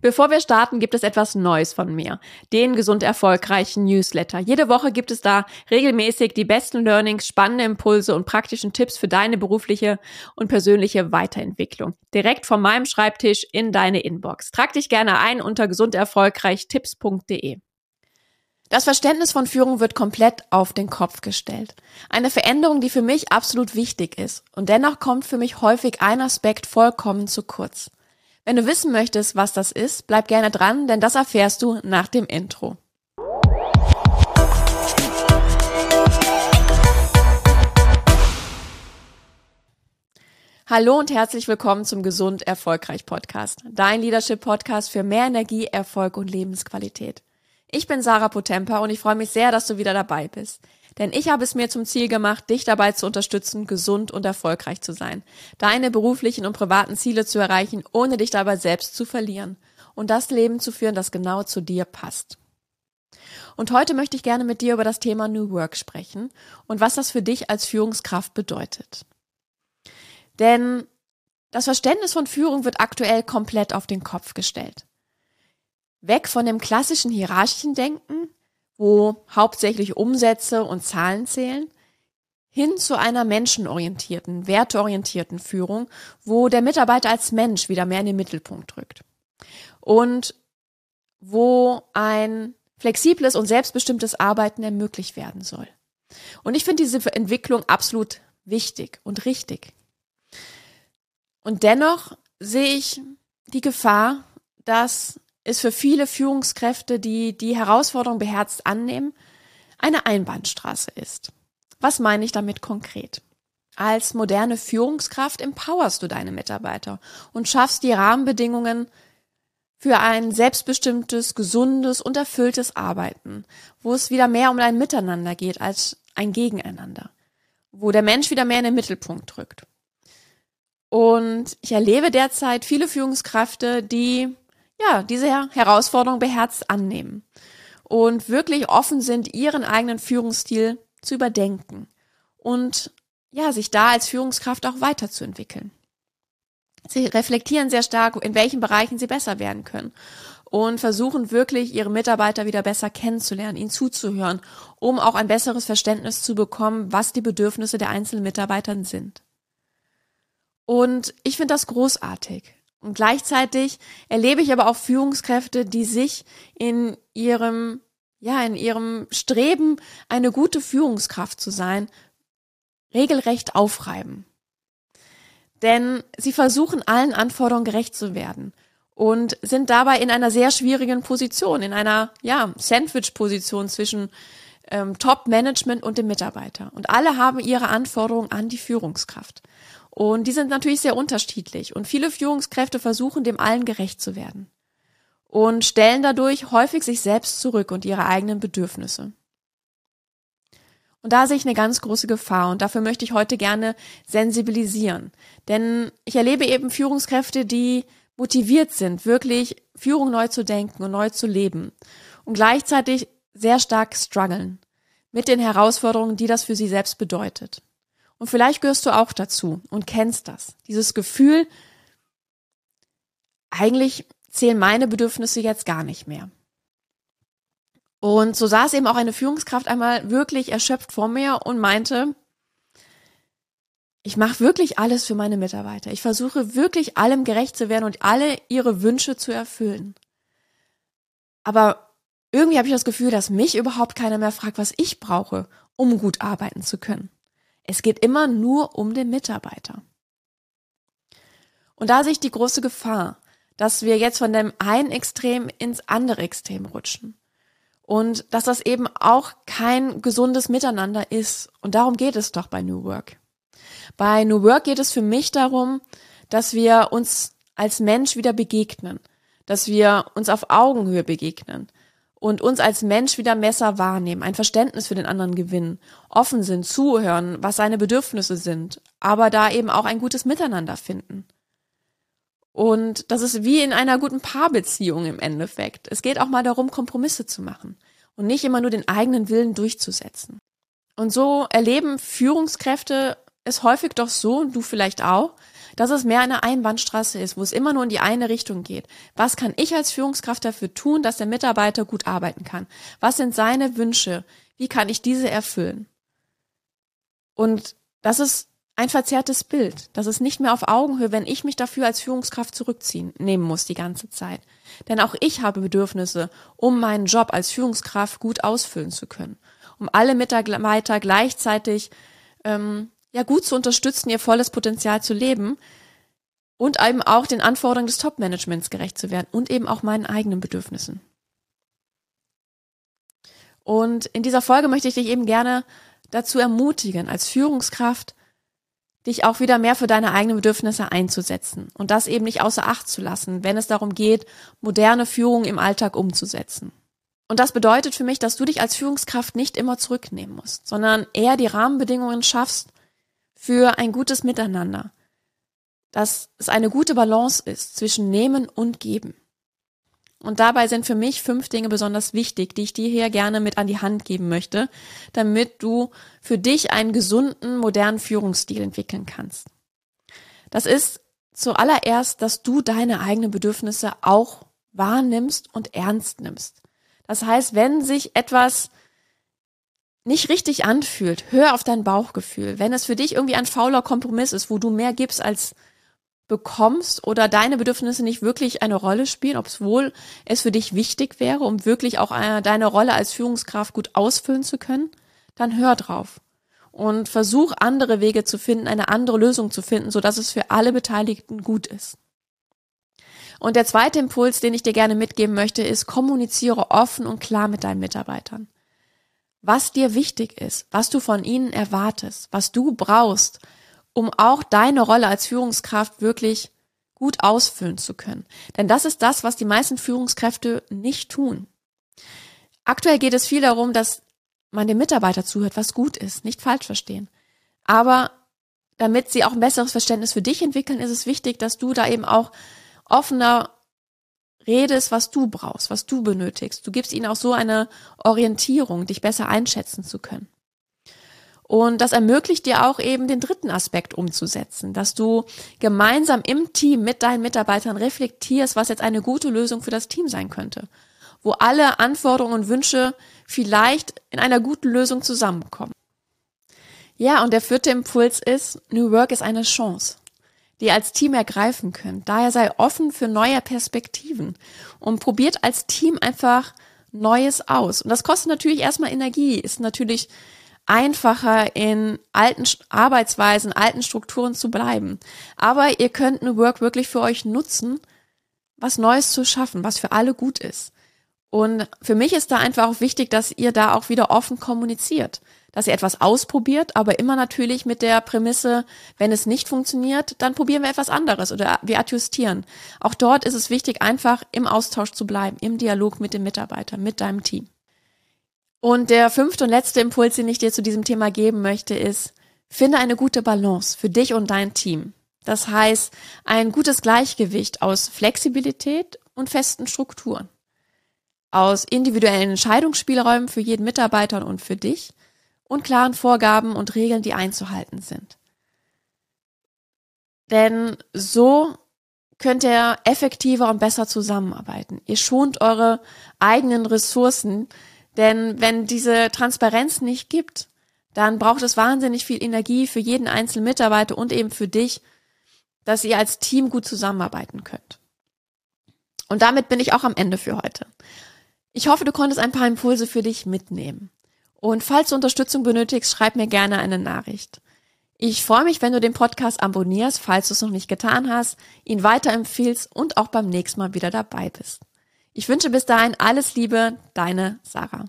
Bevor wir starten, gibt es etwas Neues von mir. Den gesund erfolgreichen Newsletter. Jede Woche gibt es da regelmäßig die besten Learnings, spannende Impulse und praktischen Tipps für deine berufliche und persönliche Weiterentwicklung. Direkt von meinem Schreibtisch in deine Inbox. Trag dich gerne ein unter gesunderfolgreichtipps.de. Das Verständnis von Führung wird komplett auf den Kopf gestellt. Eine Veränderung, die für mich absolut wichtig ist. Und dennoch kommt für mich häufig ein Aspekt vollkommen zu kurz. Wenn du wissen möchtest, was das ist, bleib gerne dran, denn das erfährst du nach dem Intro. Hallo und herzlich willkommen zum Gesund Erfolgreich Podcast, dein Leadership Podcast für mehr Energie, Erfolg und Lebensqualität. Ich bin Sarah Potempa und ich freue mich sehr, dass du wieder dabei bist. Denn ich habe es mir zum Ziel gemacht, dich dabei zu unterstützen, gesund und erfolgreich zu sein, deine beruflichen und privaten Ziele zu erreichen, ohne dich dabei selbst zu verlieren und das Leben zu führen, das genau zu dir passt. Und heute möchte ich gerne mit dir über das Thema New Work sprechen und was das für dich als Führungskraft bedeutet. Denn das Verständnis von Führung wird aktuell komplett auf den Kopf gestellt. Weg von dem klassischen hierarchischen Denken wo hauptsächlich Umsätze und Zahlen zählen, hin zu einer menschenorientierten, werteorientierten Führung, wo der Mitarbeiter als Mensch wieder mehr in den Mittelpunkt rückt. Und wo ein flexibles und selbstbestimmtes Arbeiten ermöglicht werden soll. Und ich finde diese Entwicklung absolut wichtig und richtig. Und dennoch sehe ich die Gefahr, dass ist für viele Führungskräfte, die die Herausforderung beherzt annehmen, eine Einbahnstraße ist. Was meine ich damit konkret? Als moderne Führungskraft empowerst du deine Mitarbeiter und schaffst die Rahmenbedingungen für ein selbstbestimmtes, gesundes und erfülltes Arbeiten, wo es wieder mehr um ein Miteinander geht als ein Gegeneinander, wo der Mensch wieder mehr in den Mittelpunkt rückt. Und ich erlebe derzeit viele Führungskräfte, die ja, diese Herausforderung beherzt annehmen und wirklich offen sind, ihren eigenen Führungsstil zu überdenken und ja, sich da als Führungskraft auch weiterzuentwickeln. Sie reflektieren sehr stark, in welchen Bereichen sie besser werden können und versuchen wirklich, ihre Mitarbeiter wieder besser kennenzulernen, ihnen zuzuhören, um auch ein besseres Verständnis zu bekommen, was die Bedürfnisse der einzelnen Mitarbeiter sind. Und ich finde das großartig. Und gleichzeitig erlebe ich aber auch Führungskräfte, die sich in ihrem, ja, in ihrem Streben, eine gute Führungskraft zu sein, regelrecht aufreiben. Denn sie versuchen allen Anforderungen gerecht zu werden und sind dabei in einer sehr schwierigen Position, in einer, ja, Sandwich-Position zwischen ähm, Top-Management und dem Mitarbeiter. Und alle haben ihre Anforderungen an die Führungskraft. Und die sind natürlich sehr unterschiedlich. Und viele Führungskräfte versuchen, dem allen gerecht zu werden. Und stellen dadurch häufig sich selbst zurück und ihre eigenen Bedürfnisse. Und da sehe ich eine ganz große Gefahr und dafür möchte ich heute gerne sensibilisieren. Denn ich erlebe eben Führungskräfte, die motiviert sind, wirklich Führung neu zu denken und neu zu leben und gleichzeitig sehr stark strugglen mit den Herausforderungen, die das für sie selbst bedeutet. Und vielleicht gehörst du auch dazu und kennst das. Dieses Gefühl, eigentlich zählen meine Bedürfnisse jetzt gar nicht mehr. Und so saß eben auch eine Führungskraft einmal wirklich erschöpft vor mir und meinte, ich mache wirklich alles für meine Mitarbeiter. Ich versuche wirklich allem gerecht zu werden und alle ihre Wünsche zu erfüllen. Aber irgendwie habe ich das Gefühl, dass mich überhaupt keiner mehr fragt, was ich brauche, um gut arbeiten zu können. Es geht immer nur um den Mitarbeiter. Und da sehe ich die große Gefahr, dass wir jetzt von dem einen Extrem ins andere Extrem rutschen. Und dass das eben auch kein gesundes Miteinander ist. Und darum geht es doch bei New Work. Bei New Work geht es für mich darum, dass wir uns als Mensch wieder begegnen, dass wir uns auf Augenhöhe begegnen, und uns als Mensch wieder besser wahrnehmen, ein Verständnis für den anderen gewinnen, offen sind, zuhören, was seine Bedürfnisse sind, aber da eben auch ein gutes Miteinander finden. Und das ist wie in einer guten Paarbeziehung im Endeffekt. Es geht auch mal darum, Kompromisse zu machen und nicht immer nur den eigenen Willen durchzusetzen. Und so erleben Führungskräfte es häufig doch so, und du vielleicht auch, dass es mehr eine Einbahnstraße ist, wo es immer nur in die eine Richtung geht. Was kann ich als Führungskraft dafür tun, dass der Mitarbeiter gut arbeiten kann? Was sind seine Wünsche? Wie kann ich diese erfüllen? Und das ist ein verzerrtes Bild. Das ist nicht mehr auf Augenhöhe, wenn ich mich dafür als Führungskraft zurückziehen nehmen muss die ganze Zeit. Denn auch ich habe Bedürfnisse, um meinen Job als Führungskraft gut ausfüllen zu können, um alle Mitarbeiter gleichzeitig ähm, ja gut zu unterstützen, ihr volles Potenzial zu leben und eben auch den Anforderungen des Top-Managements gerecht zu werden und eben auch meinen eigenen Bedürfnissen. Und in dieser Folge möchte ich dich eben gerne dazu ermutigen, als Führungskraft dich auch wieder mehr für deine eigenen Bedürfnisse einzusetzen und das eben nicht außer Acht zu lassen, wenn es darum geht, moderne Führung im Alltag umzusetzen. Und das bedeutet für mich, dass du dich als Führungskraft nicht immer zurücknehmen musst, sondern eher die Rahmenbedingungen schaffst für ein gutes Miteinander, dass es eine gute Balance ist zwischen Nehmen und Geben. Und dabei sind für mich fünf Dinge besonders wichtig, die ich dir hier gerne mit an die Hand geben möchte, damit du für dich einen gesunden, modernen Führungsstil entwickeln kannst. Das ist zuallererst, dass du deine eigenen Bedürfnisse auch wahrnimmst und ernst nimmst. Das heißt, wenn sich etwas nicht richtig anfühlt, hör auf dein Bauchgefühl. Wenn es für dich irgendwie ein fauler Kompromiss ist, wo du mehr gibst als bekommst oder deine Bedürfnisse nicht wirklich eine Rolle spielen, ob es für dich wichtig wäre, um wirklich auch eine, deine Rolle als Führungskraft gut ausfüllen zu können, dann hör drauf und versuch andere Wege zu finden, eine andere Lösung zu finden, so dass es für alle Beteiligten gut ist. Und der zweite Impuls, den ich dir gerne mitgeben möchte, ist, kommuniziere offen und klar mit deinen Mitarbeitern. Was dir wichtig ist, was du von ihnen erwartest, was du brauchst, um auch deine Rolle als Führungskraft wirklich gut ausfüllen zu können. Denn das ist das, was die meisten Führungskräfte nicht tun. Aktuell geht es viel darum, dass man dem Mitarbeiter zuhört, was gut ist, nicht falsch verstehen. Aber damit sie auch ein besseres Verständnis für dich entwickeln, ist es wichtig, dass du da eben auch offener redest, was du brauchst, was du benötigst. Du gibst ihnen auch so eine Orientierung, dich besser einschätzen zu können. Und das ermöglicht dir auch eben den dritten Aspekt umzusetzen, dass du gemeinsam im Team mit deinen Mitarbeitern reflektierst, was jetzt eine gute Lösung für das Team sein könnte, wo alle Anforderungen und Wünsche vielleicht in einer guten Lösung zusammenkommen. Ja, und der vierte Impuls ist, New Work ist eine Chance, die als Team ergreifen könnt. Daher sei offen für neue Perspektiven und probiert als Team einfach Neues aus. Und das kostet natürlich erstmal Energie, ist natürlich einfacher in alten Arbeitsweisen, alten Strukturen zu bleiben. Aber ihr könnt New Work wirklich für euch nutzen, was Neues zu schaffen, was für alle gut ist. Und für mich ist da einfach auch wichtig, dass ihr da auch wieder offen kommuniziert, dass ihr etwas ausprobiert, aber immer natürlich mit der Prämisse, wenn es nicht funktioniert, dann probieren wir etwas anderes oder wir adjustieren. Auch dort ist es wichtig, einfach im Austausch zu bleiben, im Dialog mit dem Mitarbeiter, mit deinem Team. Und der fünfte und letzte Impuls, den ich dir zu diesem Thema geben möchte, ist, finde eine gute Balance für dich und dein Team. Das heißt, ein gutes Gleichgewicht aus Flexibilität und festen Strukturen. Aus individuellen Entscheidungsspielräumen für jeden Mitarbeiter und für dich und klaren Vorgaben und Regeln, die einzuhalten sind. Denn so könnt ihr effektiver und besser zusammenarbeiten. Ihr schont eure eigenen Ressourcen, denn wenn diese Transparenz nicht gibt, dann braucht es wahnsinnig viel Energie für jeden einzelnen Mitarbeiter und eben für dich, dass ihr als Team gut zusammenarbeiten könnt. Und damit bin ich auch am Ende für heute. Ich hoffe, du konntest ein paar Impulse für dich mitnehmen. Und falls du Unterstützung benötigst, schreib mir gerne eine Nachricht. Ich freue mich, wenn du den Podcast abonnierst, falls du es noch nicht getan hast, ihn weiterempfiehlst und auch beim nächsten Mal wieder dabei bist. Ich wünsche bis dahin alles Liebe, deine Sarah.